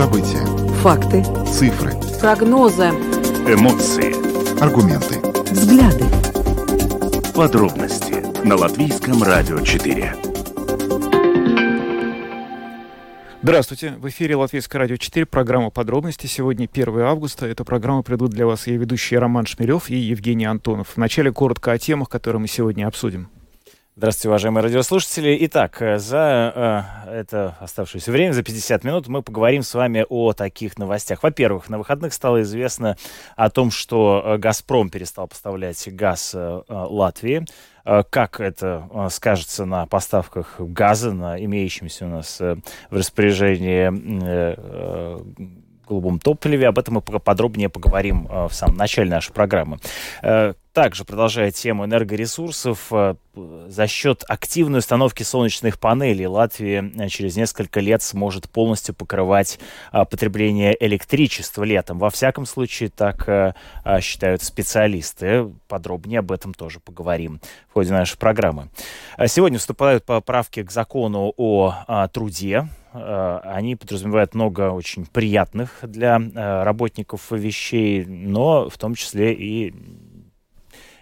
События. Факты. Цифры. Прогнозы. Эмоции. Аргументы. Взгляды. Подробности на Латвийском радио 4. Здравствуйте. В эфире Латвийское радио 4, программа «Подробности». Сегодня 1 августа. Эту программу придут для вас ее ведущие Роман Шмелев и Евгений Антонов. Вначале коротко о темах, которые мы сегодня обсудим. Здравствуйте, уважаемые радиослушатели. Итак, э, за э, это оставшееся время, за 50 минут, мы поговорим с вами о таких новостях. Во-первых, на выходных стало известно о том, что э, «Газпром» перестал поставлять газ э, э Латвии. Как это скажется на поставках газа, на имеющемся у нас в распоряжении голубом топливе. Об этом мы подробнее поговорим в самом начале нашей программы. Э, также, продолжая тему энергоресурсов, э, за счет активной установки солнечных панелей Латвия через несколько лет сможет полностью покрывать потребление электричества летом. Во всяком случае, так считают специалисты. Подробнее об этом тоже поговорим в ходе нашей программы. Сегодня вступают поправки к закону о труде. Э, они подразумевают много очень приятных для э, работников вещей, но в том числе и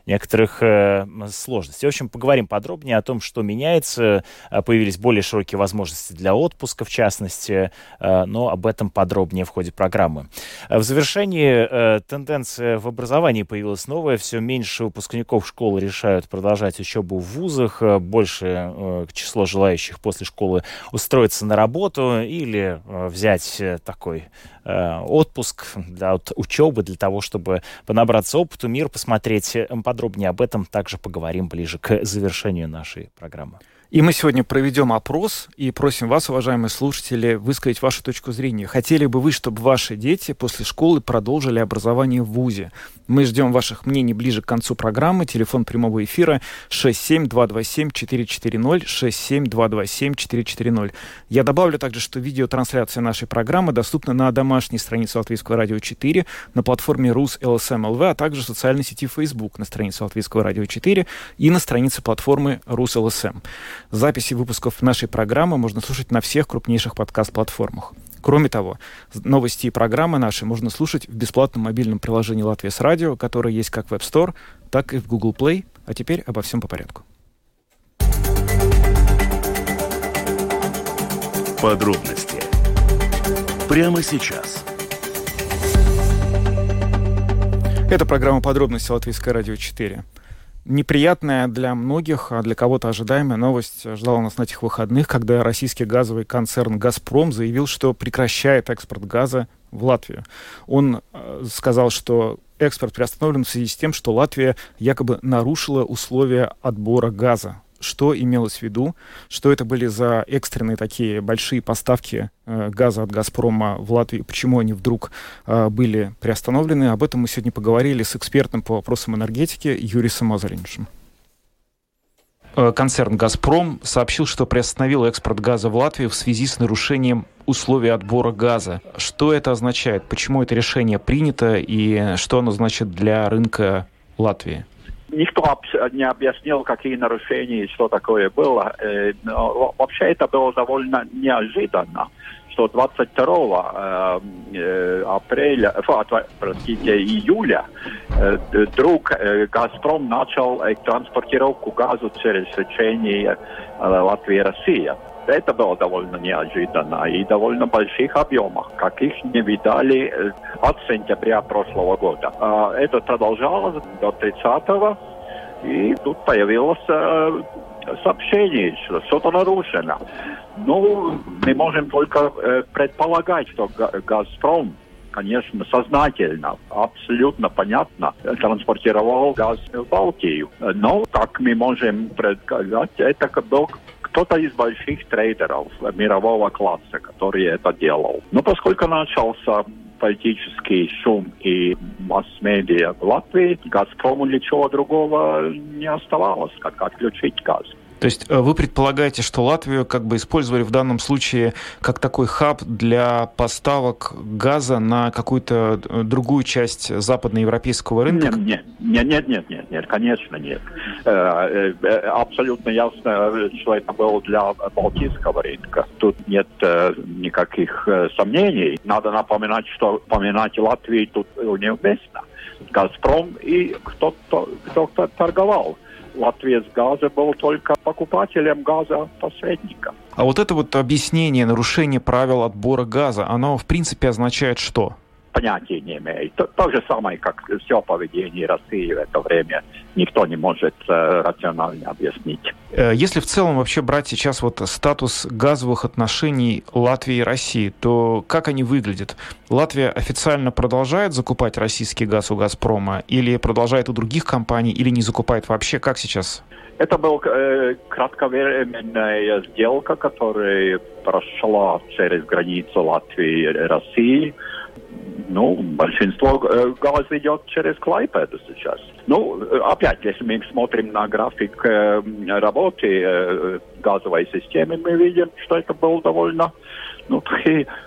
некоторых э, сложностей. В общем, поговорим подробнее о том, что меняется. Э, появились более широкие возможности для отпуска, в частности, э, но об этом подробнее в ходе программы. Э, в завершении э, тенденция в образовании появилась новая. Все меньше выпускников школы решают продолжать учебу в вузах. Э, больше э, число желающих после школы устроиться на работу или э, взять э, такой отпуск для учебы, для того, чтобы понабраться опыту, мир посмотреть. Подробнее об этом также поговорим ближе к завершению нашей программы. И мы сегодня проведем опрос и просим вас, уважаемые слушатели, высказать вашу точку зрения. Хотели бы вы, чтобы ваши дети после школы продолжили образование в ВУЗе? Мы ждем ваших мнений ближе к концу программы. Телефон прямого эфира 67227-440, 67227-440. Я добавлю также, что видеотрансляция нашей программы доступна на домашней странице Латвийского радио 4, на платформе РУС ЛСМ ЛВ, а также в социальной сети Facebook на странице Латвийского радио 4 и на странице платформы РУС ЛСМ. Записи выпусков нашей программы можно слушать на всех крупнейших подкаст-платформах. Кроме того, новости и программы наши можно слушать в бесплатном мобильном приложении «Латвия с радио», которое есть как в App Store, так и в Google Play. А теперь обо всем по порядку. Подробности прямо сейчас. Это программа «Подробности» Латвийское радио 4 неприятная для многих, а для кого-то ожидаемая новость ждала нас на этих выходных, когда российский газовый концерн «Газпром» заявил, что прекращает экспорт газа в Латвию. Он э, сказал, что экспорт приостановлен в связи с тем, что Латвия якобы нарушила условия отбора газа что имелось в виду, что это были за экстренные такие большие поставки э, газа от «Газпрома» в Латвию, почему они вдруг э, были приостановлены. Об этом мы сегодня поговорили с экспертом по вопросам энергетики Юрисом Мазариншем. Э, концерн «Газпром» сообщил, что приостановил экспорт газа в Латвию в связи с нарушением условий отбора газа. Что это означает? Почему это решение принято и что оно значит для рынка Латвии? Никто не объяснил, какие нарушения и что такое было. Э, но вообще это было довольно неожиданно, что 22 э, э, апреля, простите, июля вдруг «Газпром» начал транспортировку газа через речение Латвия-Россия. Это было довольно неожиданно и довольно больших объемах, каких не видали э, от сентября прошлого года. А это продолжалось до 30-го, и тут появилось э, сообщение, что что-то нарушено. Ну, мы можем только э, предполагать, что «Газпром» конечно, сознательно, абсолютно понятно транспортировал газ в Балтию. Но, как мы можем предсказать, это был кто-то из больших трейдеров мирового класса, который это делал. Но поскольку начался политический шум и масс-медиа в Латвии, «Газпрому» ничего другого не оставалось, как отключить газ. То есть э, вы предполагаете, что Латвию как бы использовали в данном случае как такой хаб для поставок газа на какую-то э, другую часть западноевропейского рынка? Нет, нет, нет, нет, нет, нет, конечно нет. Э, абсолютно ясно, что это было для Балтийского рынка. Тут нет никаких сомнений. Надо напоминать, что поминать Латвию тут неуместно. Газпром и кто-то кто торговал Латвия с газа был только покупателем газа посредником. А вот это вот объяснение нарушения правил отбора газа, оно в принципе означает что? Понятия не имеет. То, то же самое, как все поведение России в это время, никто не может э, рационально объяснить. Э, если в целом вообще брать сейчас вот статус газовых отношений Латвии и России, то как они выглядят? Латвия официально продолжает закупать российский газ у «Газпрома» или продолжает у других компаний, или не закупает вообще? Как сейчас? Это была э, кратковременная сделка, которая прошла через границу Латвии и России ну, большинство э, газа идет через Клайпеду сейчас. Ну, опять, если мы смотрим на график э, работы э, газовой системы, мы видим, что это было довольно... Ну,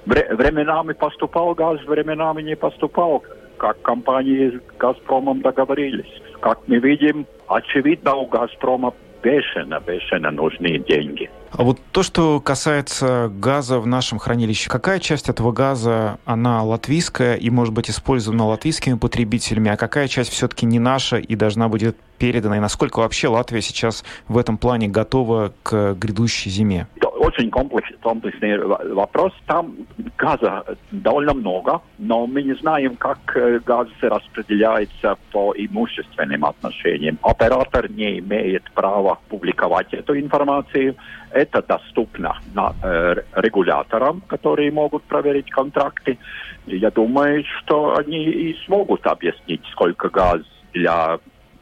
временами поступал газ, временами не поступал, как компании с «Газпромом» договорились. Как мы видим, очевидно, у «Газпрома» бешено, бешено нужны деньги. А вот то, что касается газа в нашем хранилище, какая часть этого газа, она латвийская и может быть использована латвийскими потребителями, а какая часть все-таки не наша и должна будет передана? И насколько вообще Латвия сейчас в этом плане готова к грядущей зиме? очень комплексный вопрос. Там газа довольно много, но мы не знаем, как э, газ распределяется по имущественным отношениям. Оператор не имеет права публиковать эту информацию. Это доступно на, э, регуляторам, которые могут проверить контракты. Я думаю, что они и смогут объяснить, сколько газ для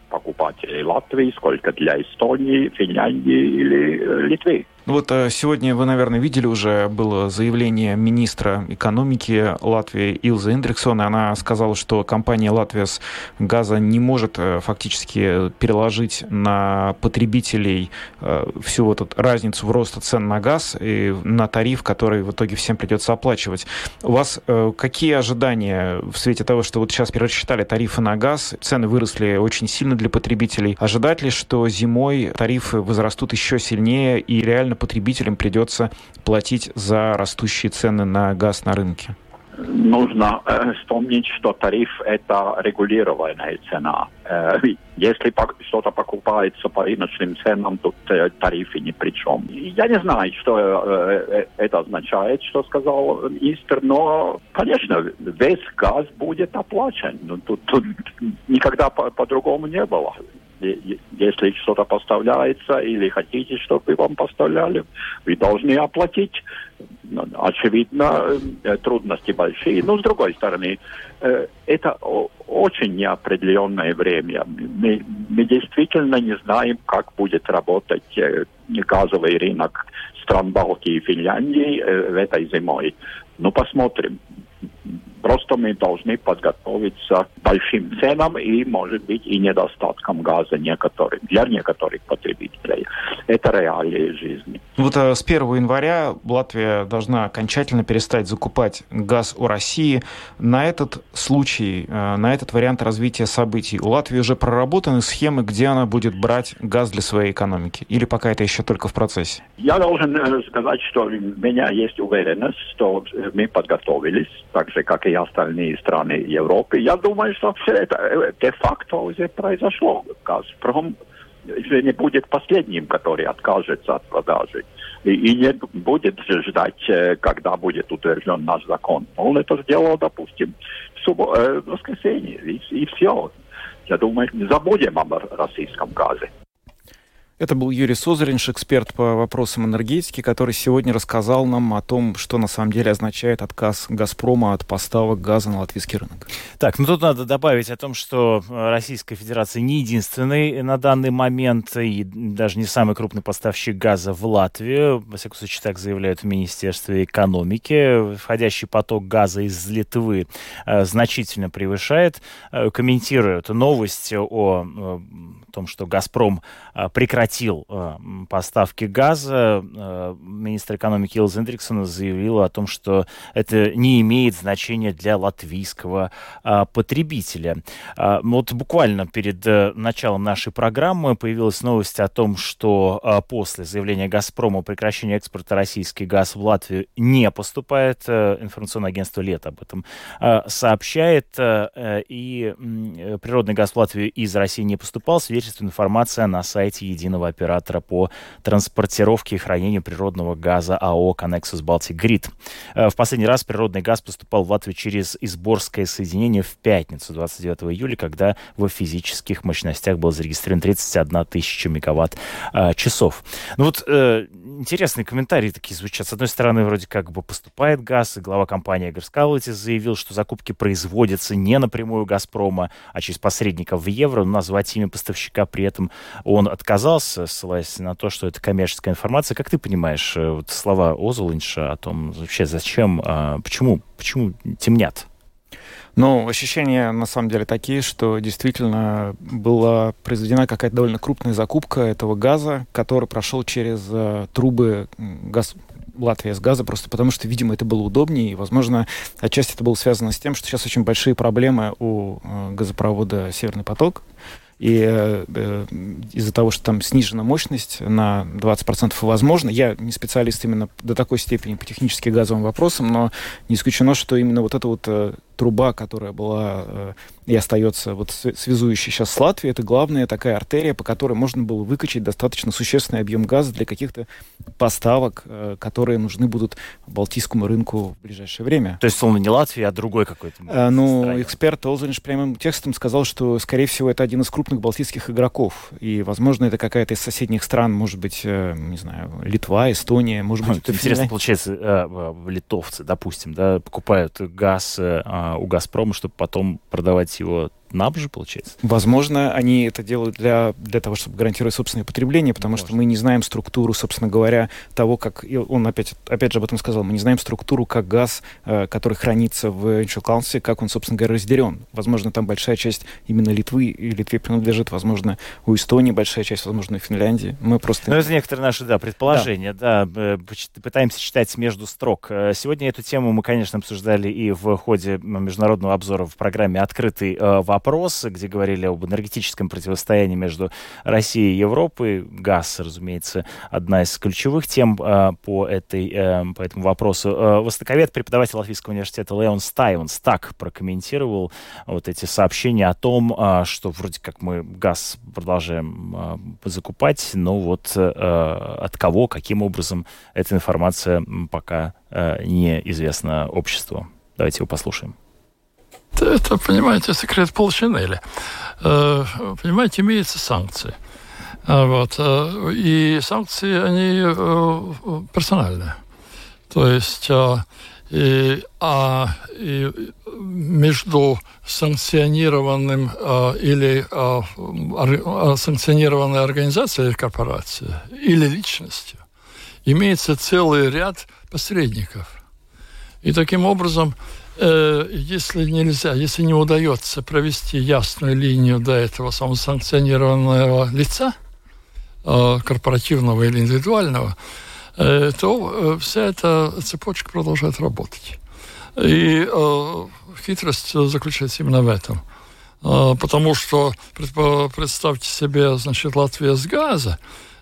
покупателей Латвии, сколько для Эстонии, Финляндии или э, Литвы. Ну вот э, сегодня вы, наверное, видели уже было заявление министра экономики Латвии Илза Индриксона. Она сказала, что компания Латвия с газа не может э, фактически переложить на потребителей э, всю вот эту разницу в роста цен на газ и на тариф, который в итоге всем придется оплачивать. У вас какие ожидания в свете того, что вот сейчас пересчитали тарифы на газ, цены выросли очень сильно для потребителей. Ожидать ли, что зимой тарифы возрастут еще сильнее и реально потребителям придется платить за растущие цены на газ на рынке? Нужно э, вспомнить, что тариф – это регулированная цена. Э, если что-то покупается по рыночным ценам, тут э, тарифы ни при чем. Я не знаю, что э, э, это означает, что сказал министр, но, конечно, весь газ будет оплачен. Ну, тут, тут никогда по-другому по не было если что-то поставляется или хотите, чтобы вам поставляли, вы должны оплатить. Ну, очевидно, э, трудности большие. Но, с другой стороны, э, это очень неопределенное время. Мы, мы действительно не знаем, как будет работать э, газовый рынок стран Балтии и Финляндии в этой зимой. Ну, посмотрим. Просто мы должны подготовиться к большим ценам и, может быть, и недостаткам газа некоторых, для некоторых потребителей. Это реалии жизни. Вот э, с 1 января Латвия должна окончательно перестать закупать газ у России. На этот случай, э, на этот вариант развития событий у Латвии уже проработаны схемы, где она будет брать газ для своей экономики? Или пока это еще только в процессе? Я должен э, сказать, что у меня есть уверенность, что мы подготовились, так же, как и остальные страны Европы. Я думаю, что все это э, де-факто уже произошло. «Газпром» не будет последним, который откажется от продажи. И, и не будет ждать, э, когда будет утвержден наш закон. Он это сделал, допустим, в, суббо- э, в воскресенье, и, и все. Я думаю, не забудем о российском газе. Это был Юрий Созаринш, эксперт по вопросам энергетики, который сегодня рассказал нам о том, что на самом деле означает отказ «Газпрома» от поставок газа на латвийский рынок. Так, ну тут надо добавить о том, что э, Российская Федерация не единственный на данный момент и даже не самый крупный поставщик газа в Латвию. Во всяком случае, так заявляют в Министерстве экономики. Входящий поток газа из Литвы э, значительно превышает. Э, комментируют новость о, о том, что «Газпром» прекратил прекратил э, поставки газа. Э, министр экономики Илз Эндриксон заявил о том, что это не имеет значения для латвийского потребителя. Вот буквально перед э, началом нашей программы появилась новость о том, что после заявления «Газпрома» о прекращении экспорта российский газ в Латвию не поступает. Э, информационное агентство «Лет» об этом сообщает. Э, и природный газ в Латвию из России не поступал. Свидетельствует информация на сайте единого оператора по транспортировке и хранению природного газа АО «Коннексус Балтик Грид». Э, в последний раз природный газ поступал в Латвию через Изборское соединение в пятницу, 29 июля, когда в физических мощностях был зарегистрирован 31 тысяча мегаватт-часов. Ну вот э, интересные комментарии такие звучат. С одной стороны, вроде как бы поступает газ, и глава компании Гарскалотис заявил, что закупки производятся не напрямую «Газпрома», а через посредников в евро. Но назвать имя поставщика при этом он отказался, ссылаясь на то, что это коммерческая информация. Как ты понимаешь э, вот слова Озолинша о том, вообще зачем, а, почему, почему темнят? Ну, ощущения на самом деле такие, что действительно была произведена какая-то довольно крупная закупка этого газа, который прошел через э, трубы газ, Латвия с газа, просто потому что, видимо, это было удобнее, и, возможно, отчасти это было связано с тем, что сейчас очень большие проблемы у э, газопровода «Северный поток», и э, э, из-за того, что там снижена мощность на 20%, возможно, я не специалист именно до такой степени по технически газовым вопросам, но не исключено, что именно вот эта вот э, труба, которая была э, и остается вот связующей сейчас с Латвией, это главная такая артерия, по которой можно было выкачать достаточно существенный объем газа для каких-то поставок, э, которые нужны будут Балтийскому рынку в ближайшее время. То есть, словно не Латвия, а другой какой-то. Э, ну, стране. эксперт Олзенш прямым текстом сказал, что, скорее всего, это один из крупных балтийских игроков. И, возможно, это какая-то из соседних стран, может быть, э, не знаю, Литва, Эстония, может быть... Интересно, получается, э, литовцы, допустим, да, покупают газ э, у «Газпрома», чтобы потом продавать его нам же, получается? Возможно, они это делают для, для того, чтобы гарантировать собственное потребление, потому Может. что мы не знаем структуру, собственно говоря, того, как... И он опять, опять же об этом сказал. Мы не знаем структуру, как газ, э, который хранится в Иншукалнсе, как он, собственно говоря, разделен. Возможно, там большая часть именно Литвы и Литве принадлежит. Возможно, у Эстонии большая часть, возможно, у Финляндии. Мы просто... Ну, это некоторые наши, да, предположения. Да. да, пытаемся читать между строк. Э, сегодня эту тему мы, конечно, обсуждали и в ходе международного обзора в программе «Открытый э, вопрос» вопрос, где говорили об энергетическом противостоянии между Россией и Европой. Газ, разумеется, одна из ключевых тем э, по, этой, э, по этому вопросу. Э, востоковед, преподаватель Латвийского университета Леон Стайвенс так прокомментировал вот эти сообщения о том, э, что вроде как мы газ продолжаем э, закупать, но вот э, от кого, каким образом эта информация пока э, неизвестна обществу. Давайте его послушаем. Это, понимаете, секрет полчинели. Э, понимаете, имеются санкции. А вот. Э, и санкции, они э, персональные. То есть и, а, и между санкционированным а, или а, а, санкционированной организацией или корпорацией или личностью имеется целый ряд посредников. И таким образом если нельзя, если не удается провести ясную линию до этого самосанкционированного лица, э, корпоративного или индивидуального, э, то вся эта цепочка продолжает работать. И хитрость заключается именно в этом. Потому что, представьте себе, значит, Латвия с газа,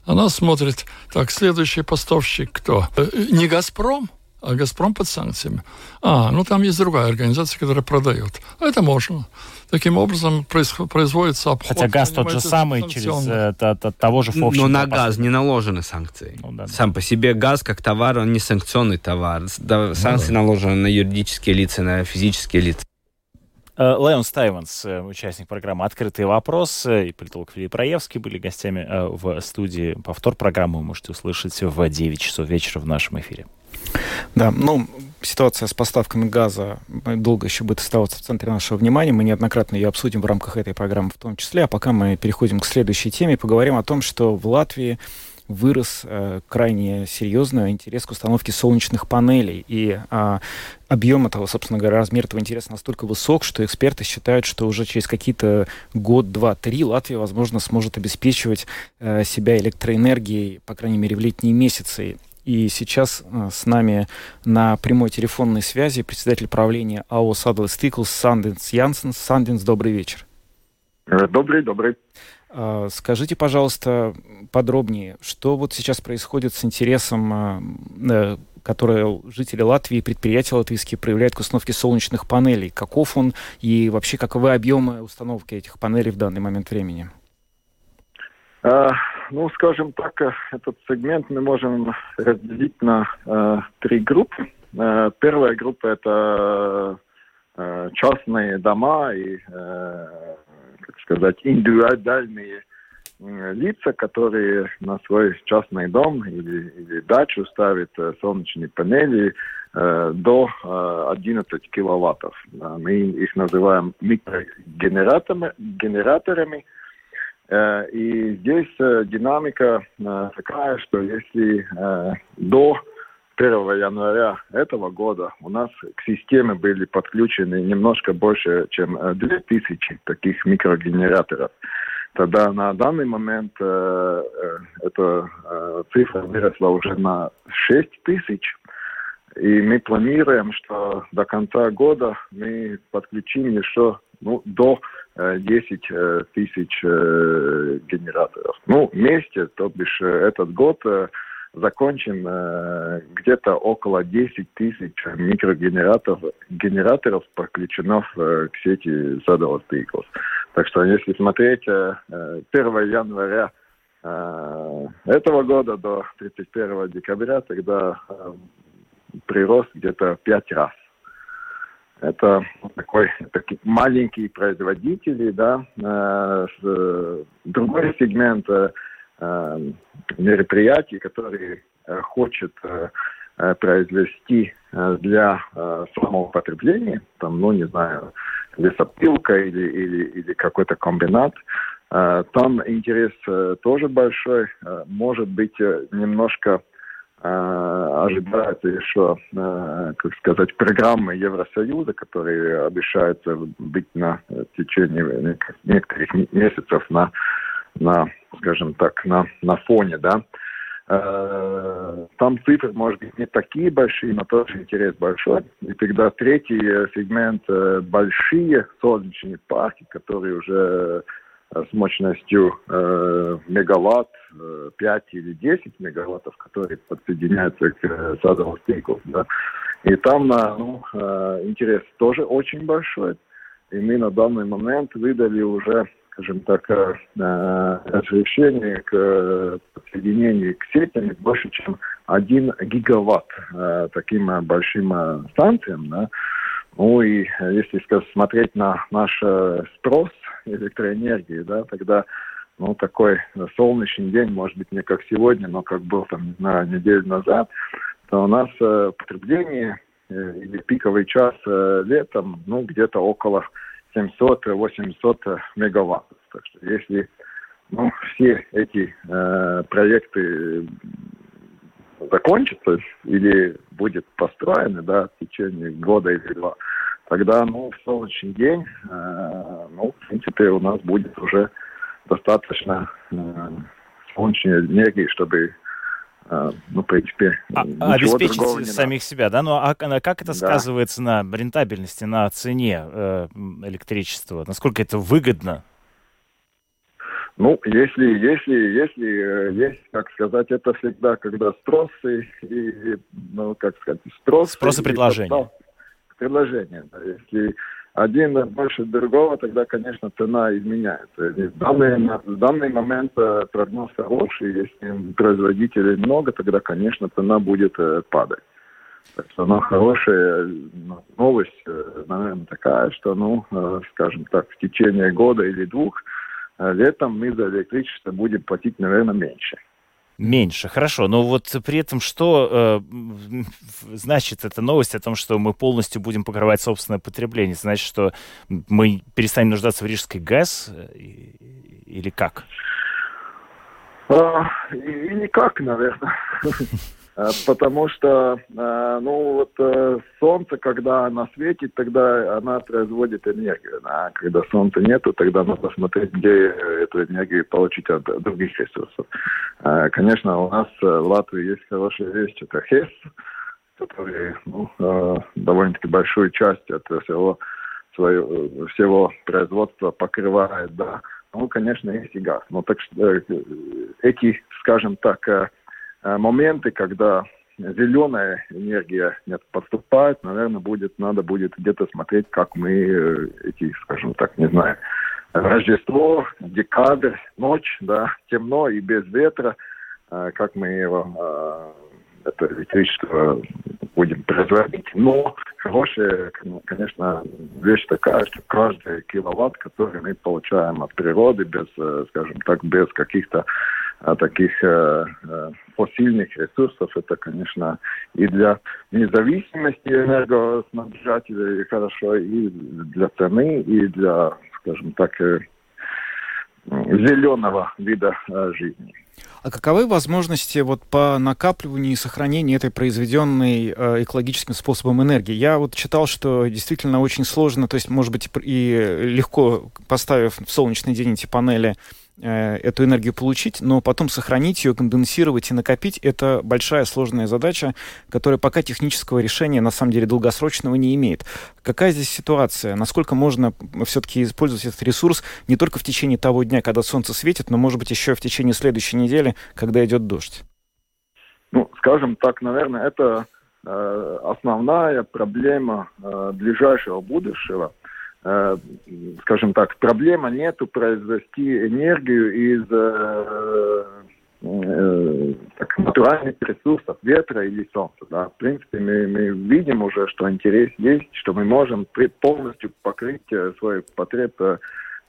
она смотрит, так, следующий поставщик кто? Не «Газпром», а «Газпром» под санкциями. А, ну там есть другая организация, которая продает. Это можно. Таким образом производится обход. Хотя газ тот же самый через э, т, т, того же Но на газ не наложены санкции. Ну, да, Сам да. по себе газ как товар, он не санкционный товар. Да, санкции ну, да. наложены на юридические лица, на физические лица. Э, Леон Стайвенс, э, участник программы «Открытый вопрос», и политолог Филипп Раевский были гостями в студии. Повтор программы вы можете услышать в 9 часов вечера в нашем эфире. Да, ну, ситуация с поставками газа долго еще будет оставаться в центре нашего внимания. Мы неоднократно ее обсудим в рамках этой программы в том числе. А пока мы переходим к следующей теме, поговорим о том, что в Латвии вырос э, крайне серьезно интерес к установке солнечных панелей. И э, объем этого, собственно говоря, размер этого интереса настолько высок, что эксперты считают, что уже через какие-то год, два, три Латвия, возможно, сможет обеспечивать э, себя электроэнергией, по крайней мере, в летние месяцы. И сейчас э, с нами на прямой телефонной связи председатель правления АО «Садлес Стиклс» Санденс Янсен. Санденс, добрый вечер. Э, добрый, добрый. А, скажите, пожалуйста, подробнее, что вот сейчас происходит с интересом, э, который жители Латвии, предприятия латвийские проявляют к установке солнечных панелей? Каков он и вообще каковы объемы установки этих панелей в данный момент времени? Ну, скажем так, э, этот сегмент мы можем разделить на э, три группы. Э, первая группа это э, частные дома и, э, как сказать, индивидуальные э, лица, которые на свой частный дом или, или дачу ставят э, солнечные панели э, до э, 11 киловаттов. Мы их называем микрогенераторами. Генераторами, Э, и здесь э, динамика э, такая, что если до 1 января этого года у нас к системе были подключены немножко больше, чем 2000 таких микрогенераторов, тогда на данный момент э, эта э, цифра выросла уже на 6 тысяч. И мы планируем, что до конца года мы подключим еще ну, до 10 э, тысяч э, генераторов. Ну, вместе, то бишь э, этот год закончим где-то около 10 тысяч микрогенераторов генераторов подключено к сети Saddle Eagles. Так что если смотреть 1 января этого года до 31 декабря, тогда прирост где-то 5 раз. Это такой такие маленькие производители, да. Э, с, другой сегмент э, э мероприятий, который э, хочет э, э, произвести э, для э, самопотребления, там, ну, не знаю, лесопилка или, или, или какой-то комбинат, э, там интерес э, тоже большой, э, может быть, э, немножко Э, ожидается еще, э, как сказать, программы Евросоюза, которые обещаются быть на течение некоторых месяцев на, на скажем так, на, на фоне, да. Э, там цифры, может быть, не такие большие, но тоже интерес большой. И тогда третий сегмент – большие солнечные парки, которые уже с мощностью э, мегаватт, э, 5 или 10 мегаваттов, которые подсоединяются к э, стейкам. Да. И там ну, э, интерес тоже очень большой. И мы на данный момент выдали уже, скажем так, э, э разрешение к подсоединению к сетям больше, чем 1 гигаватт таким большим станциям. Да. Ну и если смотреть на наш спрос электроэнергии, да, тогда ну, такой солнечный день, может быть, не как сегодня, но как был там, не знаю, неделю назад, то у нас э, потребление э, или пиковый час э, летом, ну, где-то около 700-800 мегаваттов. Так что если ну, все эти э, проекты закончатся или будет построены, да, в течение года или два, тогда, ну, в солнечный день, э, ну, в принципе, у нас будет уже достаточно э, солнечной энергии, чтобы э, ну, в принципе, а, обеспечить самих себя, да? Ну, а как это да. сказывается на рентабельности, на цене э, электричества? Насколько это выгодно? Ну, если, если, если э, есть, как сказать, это всегда, когда спрос и, и ну, как сказать, спрос... Спрос и предложение предложение. Если один больше другого, тогда, конечно, цена изменяется. И в, данный, в данный момент э, прогноз хороший, если производителей много, тогда, конечно, цена будет э, падать. Так что она хорошая ну, новость, э, наверное, такая, что, ну, скажем так, в течение года или двух летом мы за электричество будем платить, наверное, меньше. Меньше, хорошо. Но вот при этом что э, значит эта новость о том, что мы полностью будем покрывать собственное потребление? Значит, что мы перестанем нуждаться в рижской газ э, или как? А, и, и никак, наверное. Э, потому что, э, ну, вот э, солнце, когда оно светит, тогда она производит энергию. А когда солнца нету, тогда надо смотреть, где эту энергию получить от других ресурсов. Конечно, у нас в Латвии есть хорошая вещь, это ХЕС, который ну, довольно-таки большую часть от всего, своего, всего производства покрывает, да. Ну, конечно, есть и газ. Но так что эти, скажем так, моменты, когда зеленая энергия нет, подступает, наверное, будет, надо будет где-то смотреть, как мы э, эти, скажем так, не знаю, Рождество, декабрь, ночь, да, темно и без ветра, э, как мы его это электричество будем производить. Но хорошая, конечно, вещь такая, что каждый киловатт, который мы получаем от природы, без, скажем так, без каких-то таких э, э, фосильных ресурсов, это, конечно, и для независимости энергоснабжателей хорошо, и для цены, и для, скажем так, зеленого вида жизни. А каковы возможности вот по накапливанию и сохранению этой произведенной э, экологическим способом энергии? Я вот читал, что действительно очень сложно, то есть, может быть, и легко поставив в солнечный день эти панели, эту энергию получить, но потом сохранить ее, конденсировать и накопить — это большая сложная задача, которая пока технического решения, на самом деле, долгосрочного не имеет. Какая здесь ситуация? Насколько можно все-таки использовать этот ресурс не только в течение того дня, когда солнце светит, но, может быть, еще в течение следующей недели, когда идет дождь? Ну, скажем так, наверное, это э, основная проблема э, ближайшего будущего — Э, скажем так, проблема нету произвести энергию из э, э, так, натуральных ресурсов, ветра или солнца. Да. В принципе, мы, мы видим уже, что интерес есть, что мы можем полностью покрыть свой потреб э,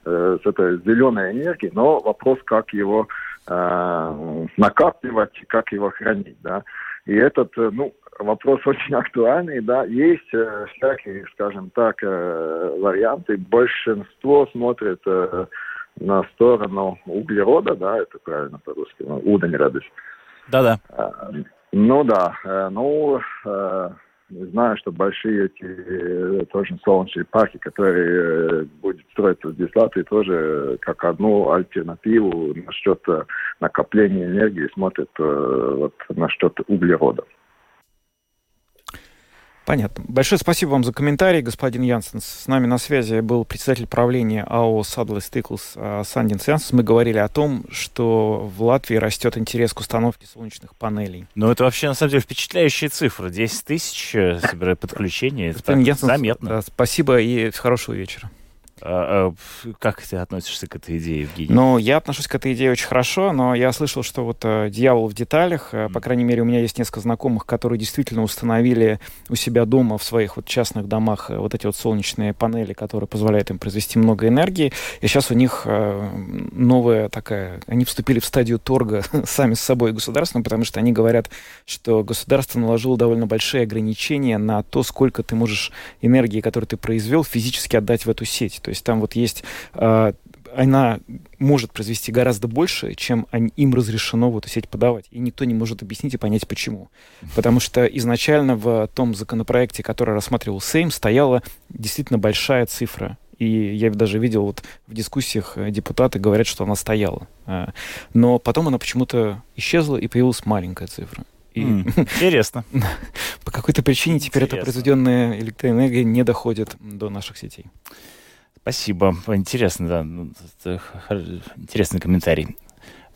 с этой зеленой энергией, но вопрос, как его э, накапливать, как его хранить. Да. И этот, ну, вопрос очень актуальный, да, есть э, всякие, скажем так, э, варианты. Большинство смотрит э, на сторону углерода, да, это правильно по-русски, ну, уденрадость. Да-да. Э, ну да, э, ну, э, знаю, что большие эти э, тоже солнечные парки, которые э, будут строиться в Латвии, тоже э, как одну альтернативу насчет накопления энергии смотрят вот насчет углерода. Понятно. Большое спасибо вам за комментарий, господин Янсен. С нами на связи был председатель правления АО «Садлес Стиклс» Сандинс Янсен. Мы говорили о том, что в Латвии растет интерес к установке солнечных панелей. Ну, это вообще, на самом деле, впечатляющие цифры. 10 тысяч э, подключений. Это заметно. Спасибо и хорошего вечера. А, а, как ты относишься к этой идее, Евгений? Ну, я отношусь к этой идее очень хорошо, но я слышал, что вот э, дьявол в деталях. Э, по крайней мере, у меня есть несколько знакомых, которые действительно установили у себя дома, в своих вот частных домах, э, вот эти вот солнечные панели, которые позволяют им произвести много энергии. И сейчас у них э, новая такая... Они вступили в стадию торга сами с собой государством, потому что они говорят, что государство наложило довольно большие ограничения на то, сколько ты можешь энергии, которую ты произвел, физически отдать в эту сеть. То есть там вот есть э, она может произвести гораздо больше, чем им разрешено в эту сеть подавать. И никто не может объяснить и понять, почему. Потому что изначально в том законопроекте, который рассматривал Сейм, стояла действительно большая цифра. И я даже видел вот в дискуссиях э, депутаты говорят, что она стояла. А, но потом она почему-то исчезла и появилась маленькая цифра. И интересно. По какой-то причине теперь эта произведенная электроэнергия не доходит до наших сетей. Спасибо. Интересно, да. Ну, интересный комментарий.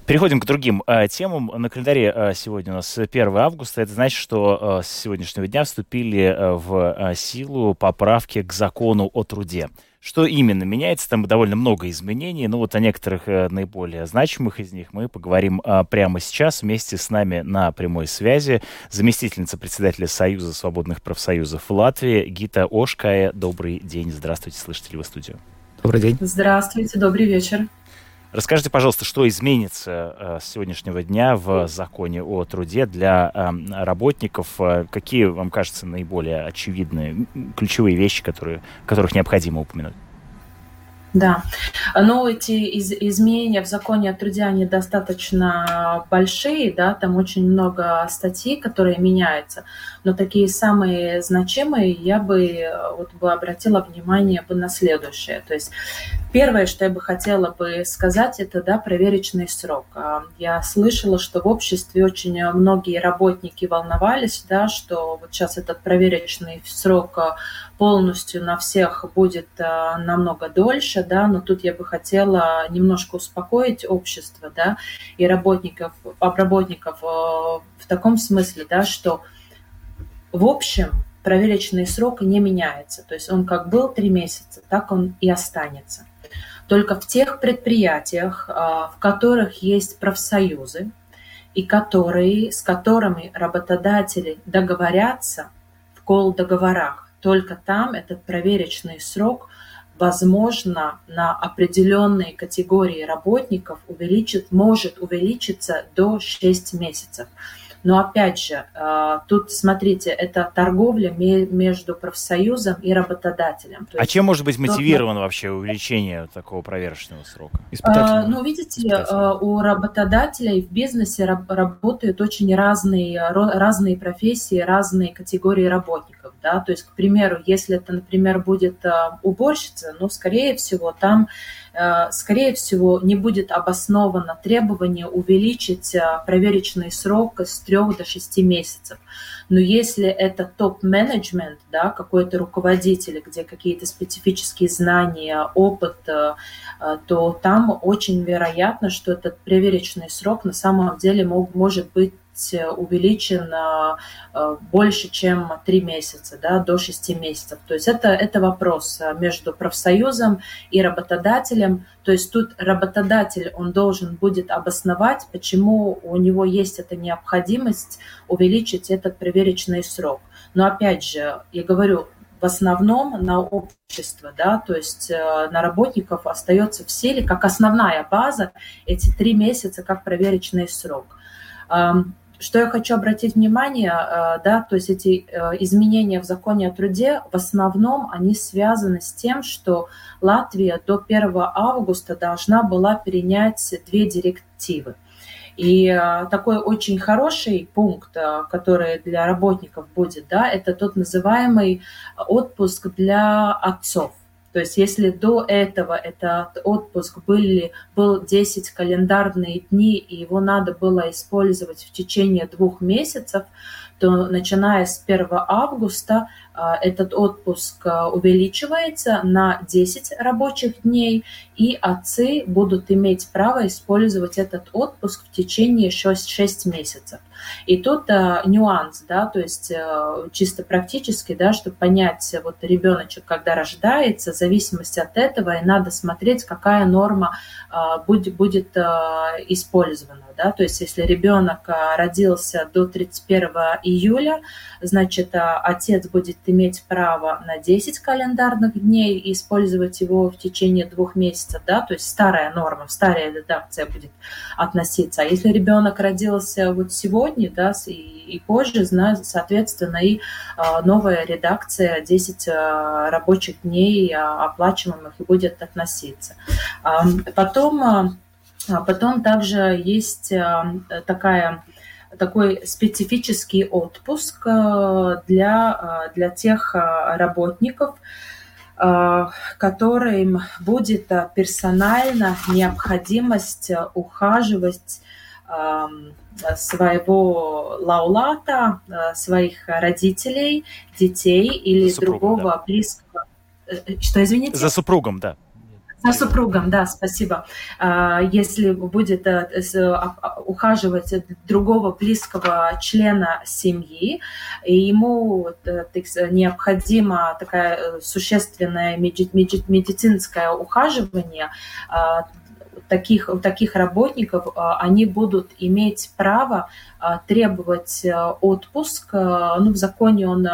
Переходим к другим э, темам. На календаре э, сегодня у нас 1 августа. Это значит, что э, с сегодняшнего дня вступили э, в э, силу поправки к закону о труде. Что именно меняется? Там довольно много изменений. Но вот о некоторых э, наиболее значимых из них мы поговорим э, прямо сейчас. Вместе с нами на прямой связи заместительница председателя Союза свободных профсоюзов Латвии Гита Ошкая. Добрый день. Здравствуйте, слышите ли вы студию? Добрый день. Здравствуйте, добрый вечер. Расскажите, пожалуйста, что изменится э, с сегодняшнего дня в законе о труде для эм, работников? Э, какие, вам кажется, наиболее очевидные, ключевые вещи, которые, которых необходимо упомянуть? Да, но эти из, изменения в законе о труде, они достаточно большие, да, там очень много статей, которые меняются, но такие самые значимые я бы, вот, бы обратила внимание бы на следующее. То есть первое, что я бы хотела бы сказать, это, да, проверочный срок. А, я слышала, что в обществе очень многие работники волновались, да, что вот сейчас этот проверочный срок полностью на всех будет э, намного дольше, да, но тут я бы хотела немножко успокоить общество, да, и работников, обработников э, в таком смысле, да, что в общем проверочный срок не меняется, то есть он как был три месяца, так он и останется. Только в тех предприятиях, э, в которых есть профсоюзы, и которые, с которыми работодатели договорятся в кол-договорах, только там этот проверочный срок возможно, на определенные категории работников увеличит, может увеличиться до 6 месяцев. Но опять же, э, тут, смотрите, это торговля между профсоюзом и работодателем. То а чем может быть мотивировано вообще увеличение такого проверочного срока? А, ну, видите, э, у работодателей в бизнесе работают очень разные, разные профессии, разные категории работников. Да? То есть, к примеру, если это, например, будет уборщица, ну, скорее всего, там Э, скорее всего, не будет обосновано требование увеличить э, проверочный срок с 3 до 6 месяцев. Но если это топ-менеджмент, да, какой-то руководитель, где какие-то специфические знания, опыт, э, то там очень вероятно, что этот проверочный срок на самом деле мог, может быть Э, увеличен э, больше, чем 3 месяца, да, до 6 месяцев. То есть это, это вопрос э, между профсоюзом и работодателем. То есть тут работодатель, он должен будет обосновать, почему у него есть эта необходимость увеличить этот проверочный срок. Но опять же, я говорю, в основном на общество, да, то есть на работников остается в силе как основная база эти три месяца как проверочный срок. Что я хочу обратить внимание, э, да, то есть эти э, изменения в законе о труде, в основном они связаны с тем, что Латвия до 1 августа должна была перенять две директивы. И э, такой очень хороший пункт, который для работников будет, да, это тот называемый отпуск для отцов. То есть если до этого этот отпуск были, был 10 календарные дни, и его надо было использовать в течение двух месяцев, то начиная с 1 августа а, этот отпуск а, увеличивается на 10 рабочих дней, и отцы будут иметь право использовать этот отпуск в течение 6, 6 месяцев. И тут а, нюанс, да, то есть а, чисто практически, да, чтобы понять, вот ребеночек, когда рождается, в зависимости от этого, и надо смотреть, какая норма а, будет, будет а, использована. Да? То есть если ребенок родился до 31 июля, значит, отец будет иметь право на 10 календарных дней и использовать его в течение двух месяцев, да, то есть старая норма, старая редакция будет относиться. А если ребенок родился вот сегодня, да, и, и позже, соответственно, и а, новая редакция 10 а, рабочих дней оплачиваемых будет относиться. Потом, потом также есть такая такой специфический отпуск для, для тех работников, которым будет персонально необходимость ухаживать своего лаулата, своих родителей, детей или Супругу, другого да. близкого. Что, извините? За супругом, да. За супругом, да, спасибо. А, если будет э, а, а, ухаживать другого близкого члена семьи, и ему э, необходимо такая э, существенное медицинское ухаживание, таких, таких работников они будут иметь право требовать отпуск. Ну, в законе он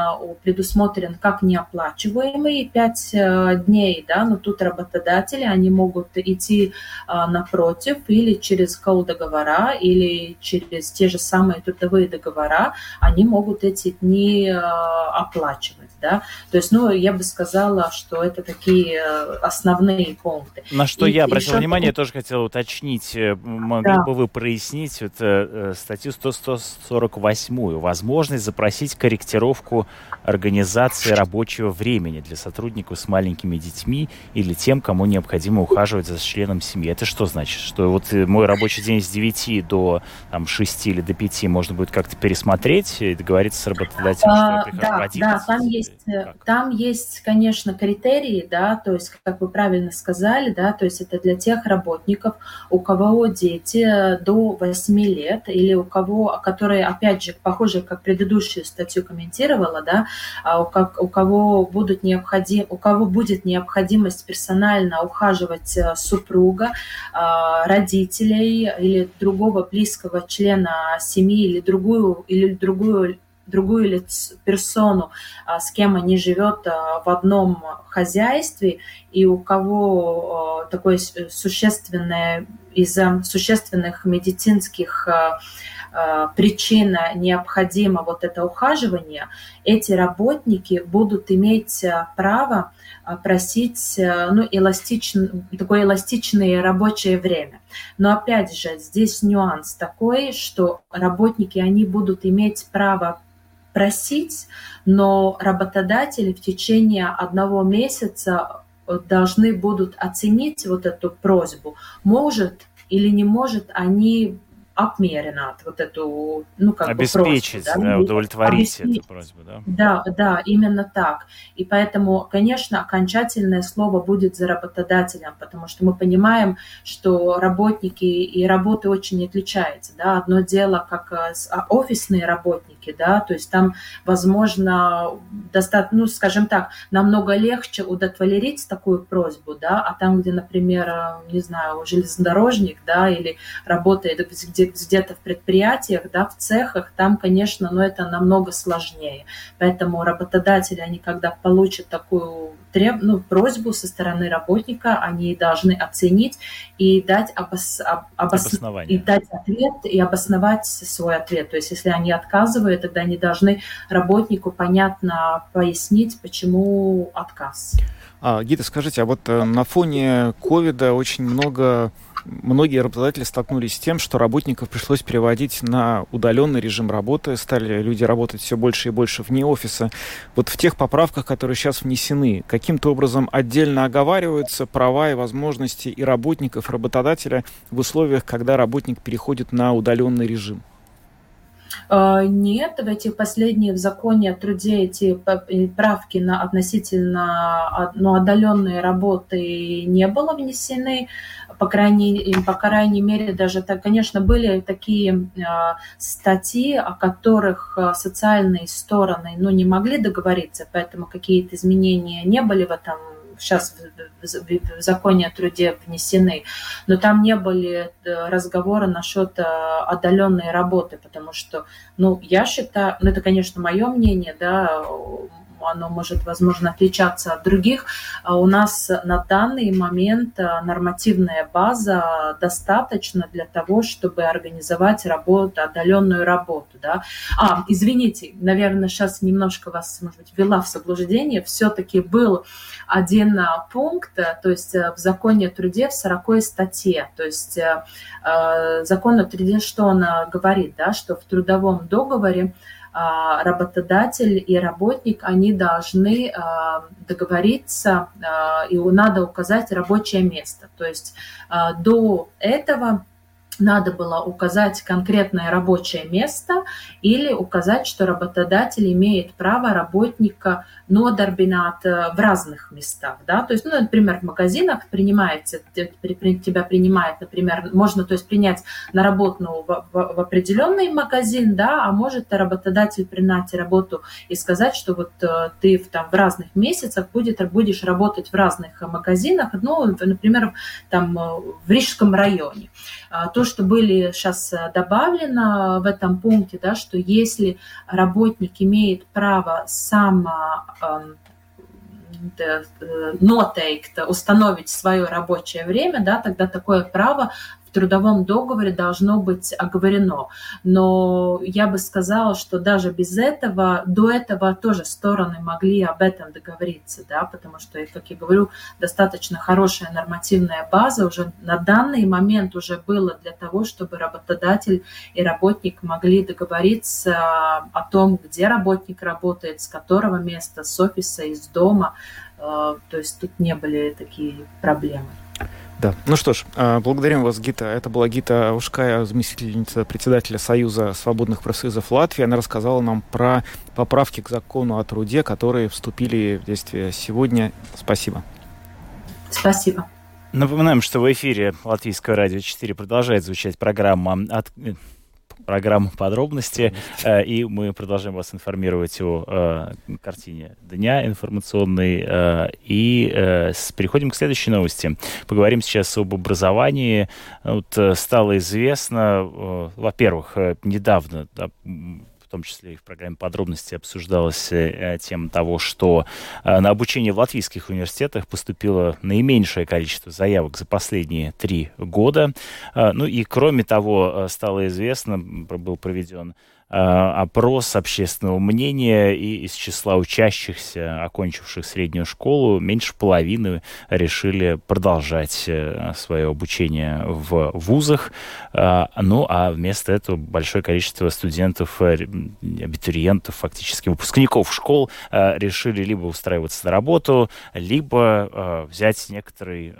предусмотрен как неоплачиваемый 5 дней, да, но тут работодатели, они могут идти напротив или через колл-договора, или через те же самые трудовые договора, они могут эти дни оплачивать, да. То есть, ну, я бы сказала, что это такие основные пункты. На что и, я обратил внимание, тоже хотел уточнить, э, могли да. бы вы прояснить вот, э, статью 148, возможность запросить корректировку организации рабочего времени для сотрудников с маленькими детьми или тем, кому необходимо ухаживать за членом семьи. Это что значит? Что вот э, мой рабочий день с 9 до там, 6 или до 5 можно будет как-то пересмотреть и договориться с работодателем, а, что я Да, да, там есть, там есть, конечно, критерии, да, то есть, как вы правильно сказали, да, то есть это для тех работников, у кого дети до 8 лет или у кого, которые, опять же, похоже, как предыдущую статью комментировала, да, а у, как, у кого будут необходим, у кого будет необходимость персонально ухаживать э, супруга, а, родителей или другого близкого члена семьи или другую или другую другую лиц, персону, а, с кем они живет в одном хозяйстве, и у кого такое существенное из-за существенных медицинских Э, причина необходимо вот это ухаживание, эти работники будут иметь э, право э, просить ну, эластичн, такое эластичное рабочее время. Но опять же, здесь нюанс такой, что работники, они будут иметь право просить, но работодатели в течение одного месяца должны будут оценить вот эту просьбу, может или не может они apmierināt вот эту, ну, как Обеспечить, бы просьбу, да, удовлетворить Обеспечить. эту просьбу, да? Да, да, именно так. И поэтому, конечно, окончательное слово будет за работодателем, потому что мы понимаем, что работники и работы очень отличаются, да, одно дело, как э, а, офисные работники, да, то есть там, возможно, достаточно, ну, скажем так, намного легче удовлетворить такую просьбу, да, а там, где, например, э, не знаю, железнодорожник, да, или работает где где-то в предприятиях, да, в цехах, там, конечно, но это намного сложнее. Поэтому работодатели, они когда получат такую треб... ну, просьбу со стороны работника, они должны оценить и дать, обос... обос... и дать ответ и обосновать свой ответ. То есть если они отказывают, тогда они должны работнику понятно пояснить, почему отказ. А, Гита, скажите, а вот э, на фоне ковида очень много многие работодатели столкнулись с тем, что работников пришлось переводить на удаленный режим работы, стали люди работать все больше и больше вне офиса. Вот в тех поправках, которые сейчас внесены, каким-то образом отдельно оговариваются права и возможности и работников, и работодателя в условиях, когда работник переходит на удаленный режим? А, нет, в этих последних в законе о труде эти правки на относительно ну, отдаленные работы не было внесены. По крайней, по крайней мере, даже, так, конечно, были такие э, статьи, о которых а, социальные стороны ну, не могли договориться, поэтому какие-то изменения не были в этом сейчас в, законе о труде внесены, но там не были э, разговоры насчет э, отдаленной работы, потому что, ну, я считаю, ну, это, конечно, мое мнение, да, оно может, возможно, отличаться от других. А у нас на данный момент э, нормативная база достаточно для того, чтобы организовать работу, отдаленную работу. Да? А, извините, наверное, сейчас немножко вас, может быть, ввела в заблуждение. Все-таки был один э, пункт, э, то есть в законе о труде в 40 статье. То есть закон о труде, что он говорит, да, что в трудовом договоре а, работодатель и работник, они должны а, договориться, а, и надо указать рабочее место. То есть до этого надо было указать конкретное рабочее место или указать, что работодатель имеет право работника нодорбинат в разных местах. Да? То есть, ну, например, в магазинах принимается, тебя принимает, например, можно то есть, принять на работу в, в, в определенный магазин, да, а может работодатель принять работу и сказать, что вот э, ты в, там, в разных месяцах будет, будешь работать в разных магазинах, ну, например, там э, в Рижском районе. А, то, что были сейчас э, добавлено в этом пункте, да, что если работник имеет право сам noteikti установить свое рабочее время, да, тогда такое право в трудовом договоре должно быть оговорено. Но я бы сказала, что даже без этого, до этого тоже стороны могли об этом договориться, да, потому что, как я говорю, достаточно хорошая нормативная база уже на данный момент уже было для того, чтобы работодатель и работник могли договориться о том, где работник работает, с которого места, с офиса, из дома. Э, то есть тут не были такие проблемы. Да. Ну что ж, а, благодарим вас, Гита. Это была Гита Ушкая, заместительница председателя Союза свободных профсоюзов Латвии. Она рассказала нам про поправки к закону о труде, которые вступили в действие сегодня. Спасибо. Спасибо. Напоминаем, что в эфире Латвийского радио 4 продолжает звучать программа от программу «Подробности», э, и мы продолжаем вас информировать о э, картине дня информационной. Э, и переходим к следующей новости. Поговорим сейчас об образовании. Вот стало известно, во-первых, недавно том числе и в программе подробности обсуждалась э, тема того, что э, на обучение в латвийских университетах поступило наименьшее количество заявок за последние три года. Э, ну и кроме того, стало известно, был проведен Э, опрос общественного мнения, и из числа учащихся, окончивших среднюю школу, меньше половины решили продолжать э, свое обучение в вузах. Э, ну, а вместо этого большое количество студентов, абитуриентов, фактически выпускников школ решили либо устраиваться на работу, либо взять некоторый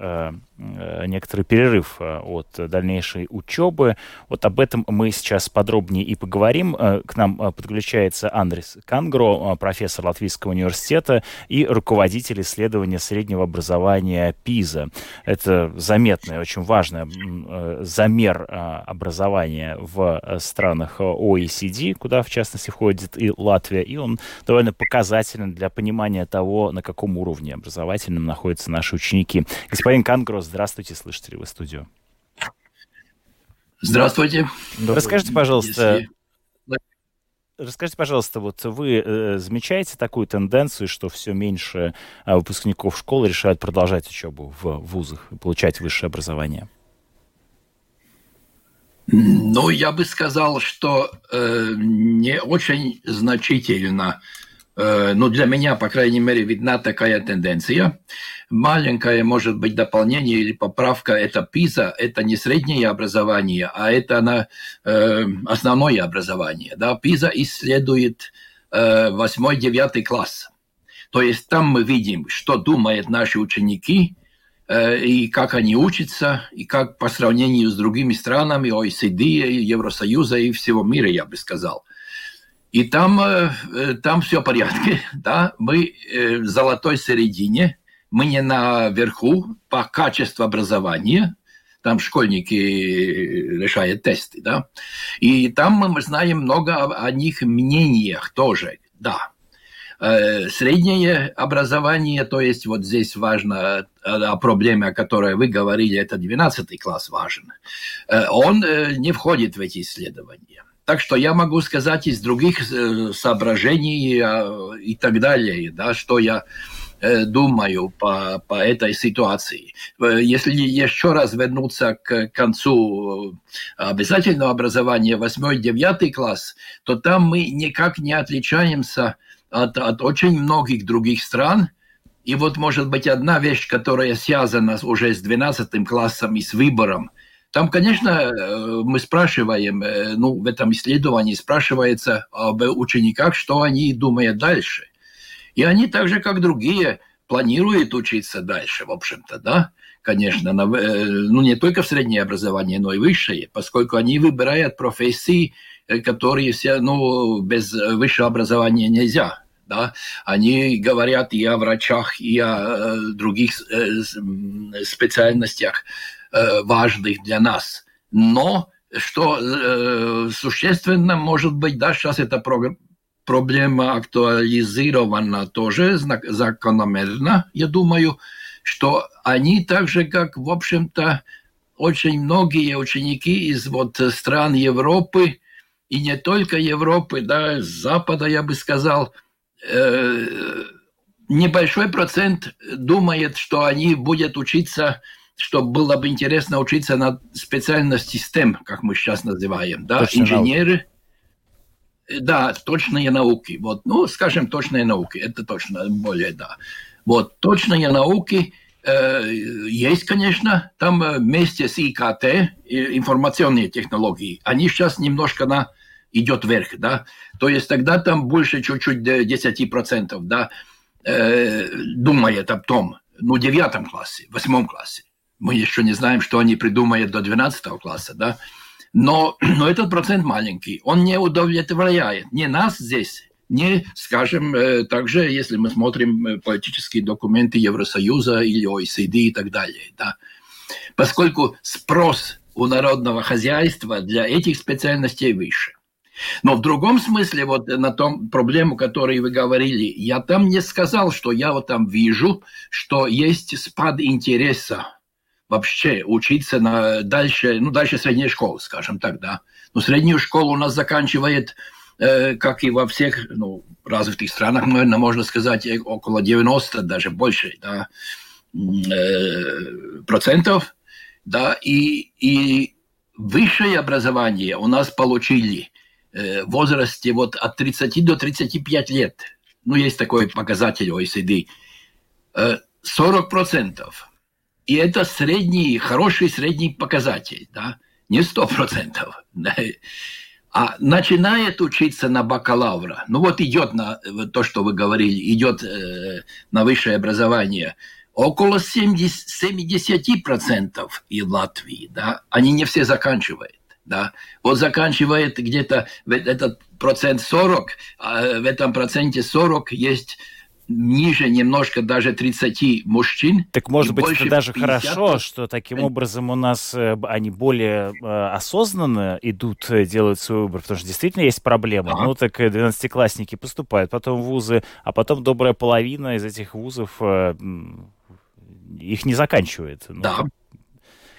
некоторый перерыв от дальнейшей учебы. Вот об этом мы сейчас подробнее и поговорим. Э, к нам э, подключается Андрес Кангро, э, профессор Латвийского университета и руководитель исследования среднего образования ПИЗа. Это заметный, очень важный замер образования в странах OECD, куда, в частности, входит и Латвия, и он довольно показателен для понимания того, на каком уровне образовательном находятся наши ученики. Господин Кангро, здравствуйте, слышите ли вы студию? Здравствуйте. Расскажите, пожалуйста, Если... Расскажите, пожалуйста, вот вы э, замечаете такую тенденцию, что все меньше э, выпускников школы решают продолжать учебу в вузах и получать высшее образование? Ну, я бы сказал, что э, не очень значительно ну, для меня, по крайней мере, видна такая тенденция. Маленькое, может быть, дополнение или поправка – это ПИЗа, это не среднее образование, а это на, э, основное образование. Да? ПИЗа исследует э, 8-9 класс. То есть там мы видим, что думают наши ученики, э, и как они учатся, и как по сравнению с другими странами OECD, Евросоюза и всего мира, я бы сказал. И там, э, э, там все в порядке, да, мы э, в золотой середине, мы не наверху по качеству образования, там школьники решают тесты, да, и там мы знаем много о них мнениях тоже, да. Среднее образование, то есть вот здесь важно о проблеме, о которой вы говорили, это 12 класс важен, он не входит в эти исследования. Так что я могу сказать из других э, соображений а, и так далее, да, что я э, думаю по, по этой ситуации. Э, если еще раз вернуться к концу обязательного образования 8-9 класс, то там мы никак не отличаемся от, от очень многих других стран. И вот, может быть, одна вещь, которая связана уже с 12 классом и с выбором – там, конечно, э, мы спрашиваем, э, ну, в этом исследовании спрашивается об учениках, что они думают дальше. И они так же, как другие, планирует учиться дальше, в общем-то, да, конечно, на, э, ну, не только в среднее образование, но и высшее, поскольку они выбирают профессии, которые все, ну, без высшего образования нельзя, да, они говорят и о врачах, и о других специальностях важных для нас. Но что э, существенно, может быть, да, сейчас эта проблема актуализирована тоже закономерно, я думаю, что они так же, как, в общем-то, очень многие ученики из вот стран Европы, и не только Европы, да, Запада, я бы сказал, э, небольшой процент думает, что они будут учиться, что было бы интересно учиться на специальности STEM, как мы сейчас называем, да, Точно инженеры. Науки. Да, точные науки. Вот, ну, скажем, точные науки, это точно более, да. Вот, точные науки э, есть, конечно, там э, вместе с ИКТ, информационные технологии, они сейчас немножко на идет вверх, да, то есть тогда там больше чуть-чуть 10%, да, э, думает об том, ну, девятом классе, восьмом классе. Мы еще не знаем, что они придумают до 12 класса, да, но, но этот процент маленький, он не удовлетворяет не нас здесь, не, скажем, э, также, если мы смотрим э, политические документы Евросоюза или ОСД и так далее, да, поскольку спрос у народного хозяйства для этих специальностей выше. Но в другом смысле, вот на том проблему, которую вы говорили, я там не сказал, что я вот там вижу, что есть спад интереса вообще учиться на дальше, ну, дальше средней школы, скажем так, да. Но среднюю школу у нас заканчивает, э, как и во всех, ну, развитых странах, наверное, можно сказать, э, около 90, даже больше, да, э, процентов, да, и, и высшее образование у нас получили э, в возрасте вот от 30 до 35 лет. Ну, есть такой показатель OECD. Э, 40 процентов и это средний, хороший средний показатель, да, не сто процентов. А начинает учиться на бакалавра, ну вот идет на то, что вы говорили, идет э, на высшее образование, около 70, 70% и Латвии, да, они не все заканчивают. Да. Вот заканчивает где-то этот процент 40, а в этом проценте 40 есть ниже немножко даже 30 мужчин. Так может быть это даже 50... хорошо, что таким образом у нас э, они более э, осознанно идут, э, делают свой выбор, потому что действительно есть проблема. Ага. Ну так 12-классники поступают потом вузы, а потом добрая половина из этих вузов их не заканчивает. Ну, да.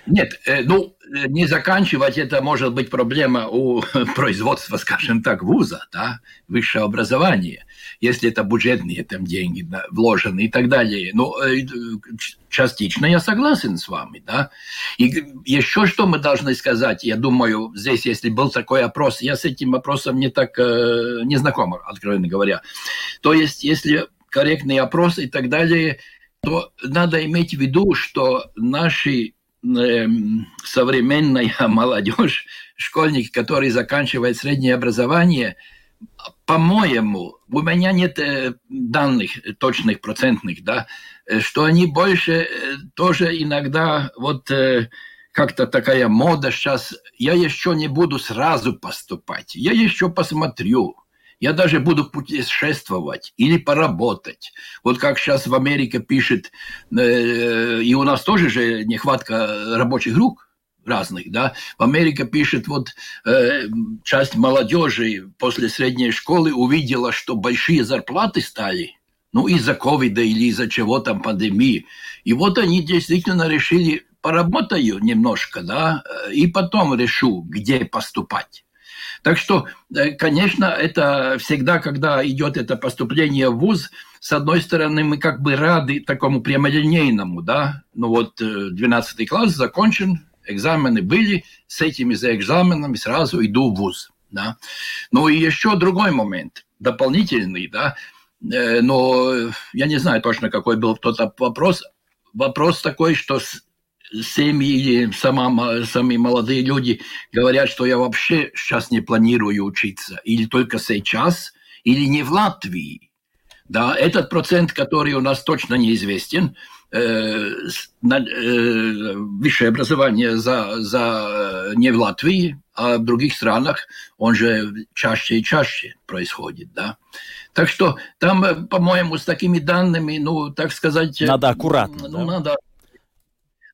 Нет, ну, не заканчивать это может быть проблема у производства, скажем так, вуза, да, высшее образование если это бюджетные там деньги да, вложены и так далее. Но э, частично я согласен с вами, да. И еще что мы должны сказать, я думаю, здесь, если был такой опрос, я с этим вопросом не так э, не знаком, откровенно говоря. То есть, если корректный опрос и так далее, то надо иметь в виду, что наши э, современная молодежь, школьники, которые заканчивают среднее образование – по-моему, у меня нет э, данных точных, процентных, да, э, что они больше э, тоже иногда вот как-то такая мода сейчас, я еще не буду сразу поступать, я еще посмотрю, я даже буду путешествовать или поработать. Вот как сейчас в Америке пишет, и у нас тоже же нехватка рабочих рук – разных, да. В Америке пишет, вот э, часть молодежи после средней школы увидела, что большие зарплаты стали, ну, из-за ковида или из-за чего там, пандемии. И вот они действительно решили, поработаю немножко, да, и потом решу, где поступать. Так что, э, конечно, это всегда, когда идет это поступление в ВУЗ, с одной стороны, мы как бы рады такому прямолинейному, да, ну вот 12 э, класс закончен, экзамены были, с этими за экзаменами сразу иду в ВУЗ. Да? Ну и еще другой момент, дополнительный, да, э, но я не знаю точно, какой был тот вопрос. Вопрос такой, что семьи или сама, сами молодые люди говорят, что я вообще сейчас не планирую учиться, или только сейчас, или не в Латвии. Да, этот процент, который у нас точно неизвестен, высшее образование за, за э, не в Латвии, а в других странах, он же чаще и чаще происходит, да. Так что там, э, по-моему, с такими данными, ну, так сказать... Надо аккуратно. Ну, да? надо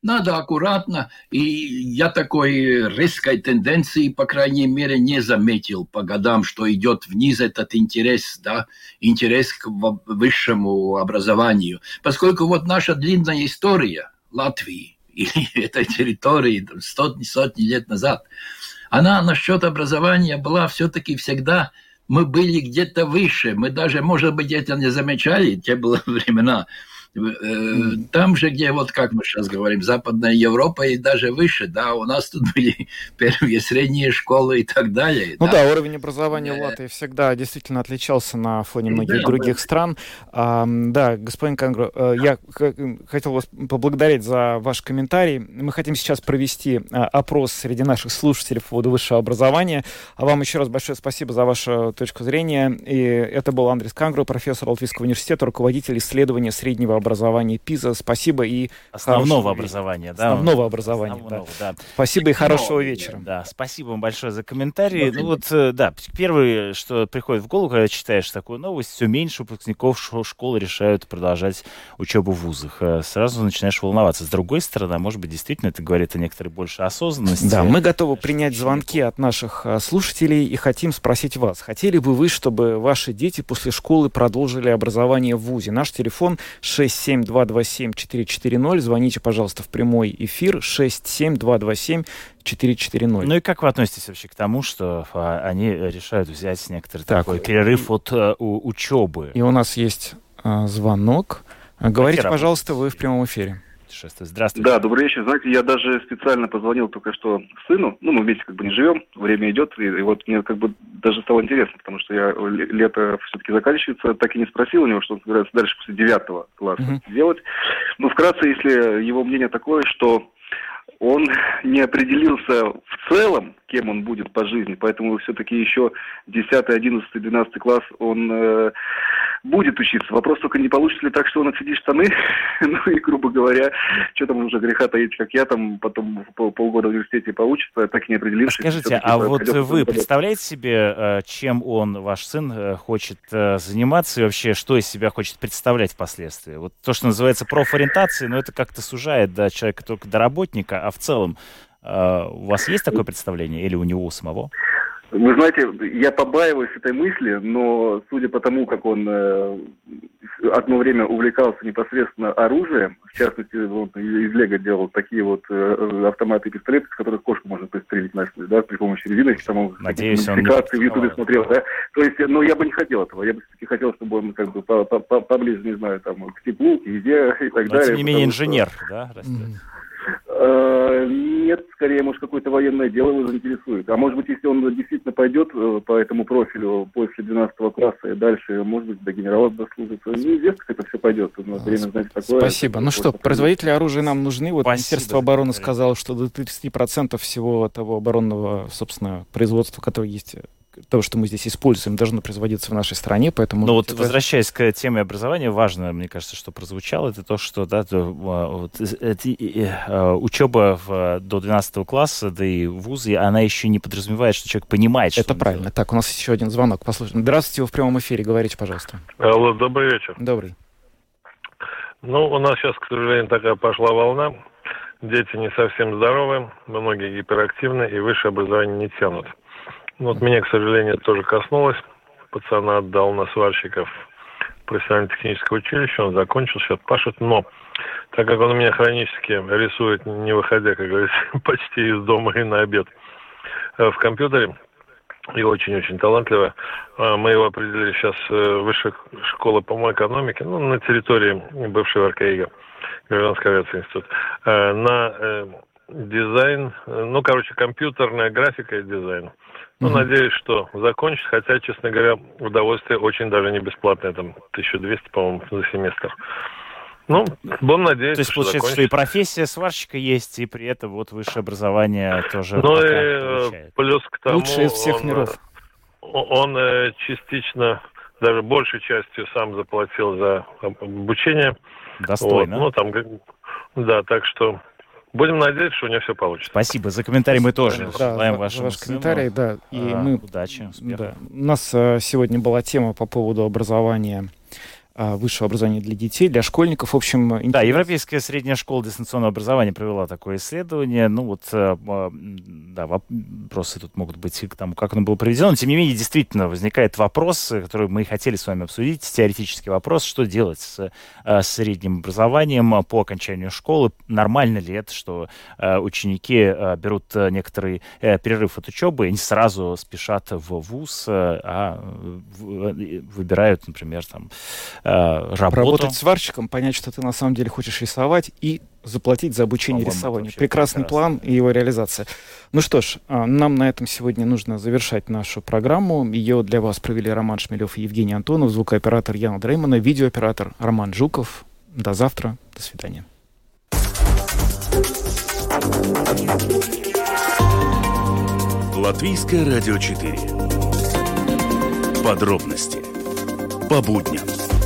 надо аккуратно, и я такой резкой тенденции, по крайней мере, не заметил по годам, что идет вниз этот интерес, да, интерес к высшему образованию. Поскольку вот наша длинная история Латвии или этой территории сотни, сотни лет назад, она насчет образования была все-таки всегда мы были где-то выше, мы даже, может быть, это не замечали, те были времена, там же, где, вот как мы сейчас говорим, Западная Европа и даже выше, да, у нас тут были первые средние школы и так далее. Ну да, да уровень образования в Латвии всегда действительно отличался на фоне многих да, других да. стран. А, да, господин Кангро, э, я хотел вас поблагодарить за ваш комментарий. Мы хотим сейчас провести а, опрос среди наших слушателей по поводу высшего образования. А вам еще раз большое спасибо за вашу точку зрения. И это был Андрей Кангро, профессор Латвийского университета, руководитель исследования среднего образования образования ПИЗа. Спасибо и основного образования, да. Основного образования, основного, да. да. Спасибо и хорошего вечера. Да, спасибо вам большое за комментарии. Ну вот, э, да, первое, что приходит в голову, когда читаешь такую новость, все меньше выпускников школы решают продолжать учебу в вузах. Э, сразу начинаешь волноваться. С другой стороны, может быть, действительно это говорит о некоторой большей осознанности. Да, мы готовы принять звонки от наших э, слушателей и хотим спросить вас, хотели бы вы, чтобы ваши дети после школы продолжили образование в ВУЗе? Наш телефон 6 67227-440. Звоните, пожалуйста, в прямой эфир 67227-440. Ну и как вы относитесь вообще к тому, что а, они решают взять некоторый так, такой перерыв от uh, учебы? И у нас есть uh, звонок. Говорите, пожалуйста, вы в прямом эфире путешествует. Здравствуйте. Да, добрый вечер. Знаете, я даже специально позвонил только что сыну. Ну, мы вместе как бы не живем, время идет, и, и вот мне как бы даже стало интересно, потому что я лето все-таки заканчивается, так и не спросил у него, что он собирается дальше после девятого класса mm-hmm. делать. Ну, вкратце, если его мнение такое, что он не определился в целом, кем он будет по жизни, поэтому все-таки еще 10, 11, 12 класс он э, будет учиться. Вопрос только, не получится ли так, что он отсидит штаны, ну и, грубо говоря, что там уже греха таить, как я там потом пол, полгода в университете поучится, так и не определившись. Скажите, а вот вы представляете себе, э, чем он, ваш сын, э, хочет э, заниматься и вообще, что из себя хочет представлять впоследствии? Вот то, что называется профориентацией, но это как-то сужает до человека только до работника, а в целом у вас есть такое представление или у него у самого? Вы знаете, я побаиваюсь этой мысли, но судя по тому, как он э, одно время увлекался непосредственно оружием, в частности, он из Лего делал такие вот э, автоматы и пистолеты, с которых кошку можно пристрелить на да, при помощи резиночки, там он Надеюсь, он в Ютубе смотрел, да. То есть, ну, я бы не хотел этого. Я бы все-таки хотел, чтобы он как бы поближе, не знаю, там, к теплу, к еде и так но, далее. Тем не менее, инженер, что... да, растет? Э, нет, скорее, может, какое-то военное дело его заинтересует. А может быть, если он действительно пойдет э, по этому профилю после 12 класса и дальше, может быть, до генерала дослужится. Неизвестно, как это все пойдет. Но время, знаете, такое. Спасибо. Ну что, производители оружия нам нужны. Вот Спасибо. Министерство обороны сказало, что до 30% всего того оборонного, собственно, производства, которое есть того, что мы здесь используем, должно производиться в нашей стране, поэтому... Но вот это... возвращаясь к теме образования, важно, мне кажется, что прозвучало, это то, что да, то, а, вот, это, э, учеба в, до 12 класса, да и в ВУЗе, она еще не подразумевает, что человек понимает, что Это правильно. Делает. Так, у нас еще один звонок, послушаем. Здравствуйте, вы в прямом эфире, говорите, пожалуйста. Алло, добрый вечер. Добрый. Ну, у нас сейчас, к сожалению, такая пошла волна. Дети не совсем здоровы, многие гиперактивны и высшее образование не тянут. Ну, вот меня, к сожалению, тоже коснулось. Пацана отдал на сварщиков профессиональное техническое училище, он закончил, сейчас пашет, но так как он у меня хронически рисует, не выходя, как говорится, почти из дома и на обед э, в компьютере, и очень-очень талантливо. Э, мы его определили сейчас в высшая школа по экономике, ну, на территории бывшего РКИГа, Гражданский авиационный институт, э, на дизайн, ну, короче, компьютерная графика и дизайн. Ну, надеюсь, что закончит, хотя, честно говоря, удовольствие очень даже не бесплатное, там, 1200, по-моему, за семестр. Ну, будем надеяться, То есть, что получается, что и профессия сварщика есть, и при этом вот высшее образование тоже Ну, и плюс к тому... Лучшее из всех он, миров. Он, он частично даже большей частью сам заплатил за обучение. Достойно. Вот, ну, там, да, так что Будем надеяться, что у него все получится. Спасибо за комментарий. Мы тоже да, желаем за, вашему ваш комментарий, да. И а, мы удачи. Да. У нас а, сегодня была тема по поводу образования высшего образования для детей, для школьников. В общем, интерес... Да, Европейская средняя школа дистанционного образования провела такое исследование. Ну вот, э, да, вопросы тут могут быть к тому, как оно было проведено. Но, тем не менее, действительно возникает вопрос, который мы хотели с вами обсудить, теоретический вопрос, что делать с, э, с средним образованием по окончанию школы. Нормально ли это, что э, ученики берут некоторый перерыв от учебы и не сразу спешат в ВУЗ, а выбирают, например, там э, работу. Работать сварщиком, понять, что ты на самом деле хочешь рисовать, и заплатить за обучение рисованию. Прекрасный прекрасно. план и его реализация. Ну что ж, а, нам на этом сегодня нужно завершать нашу программу. Ее для вас провели Роман Шмелев и Евгений Антонов, звукооператор Яна Дреймана, видеооператор Роман Жуков. До завтра. До свидания. Латвийское радио 4. Подробности по будням.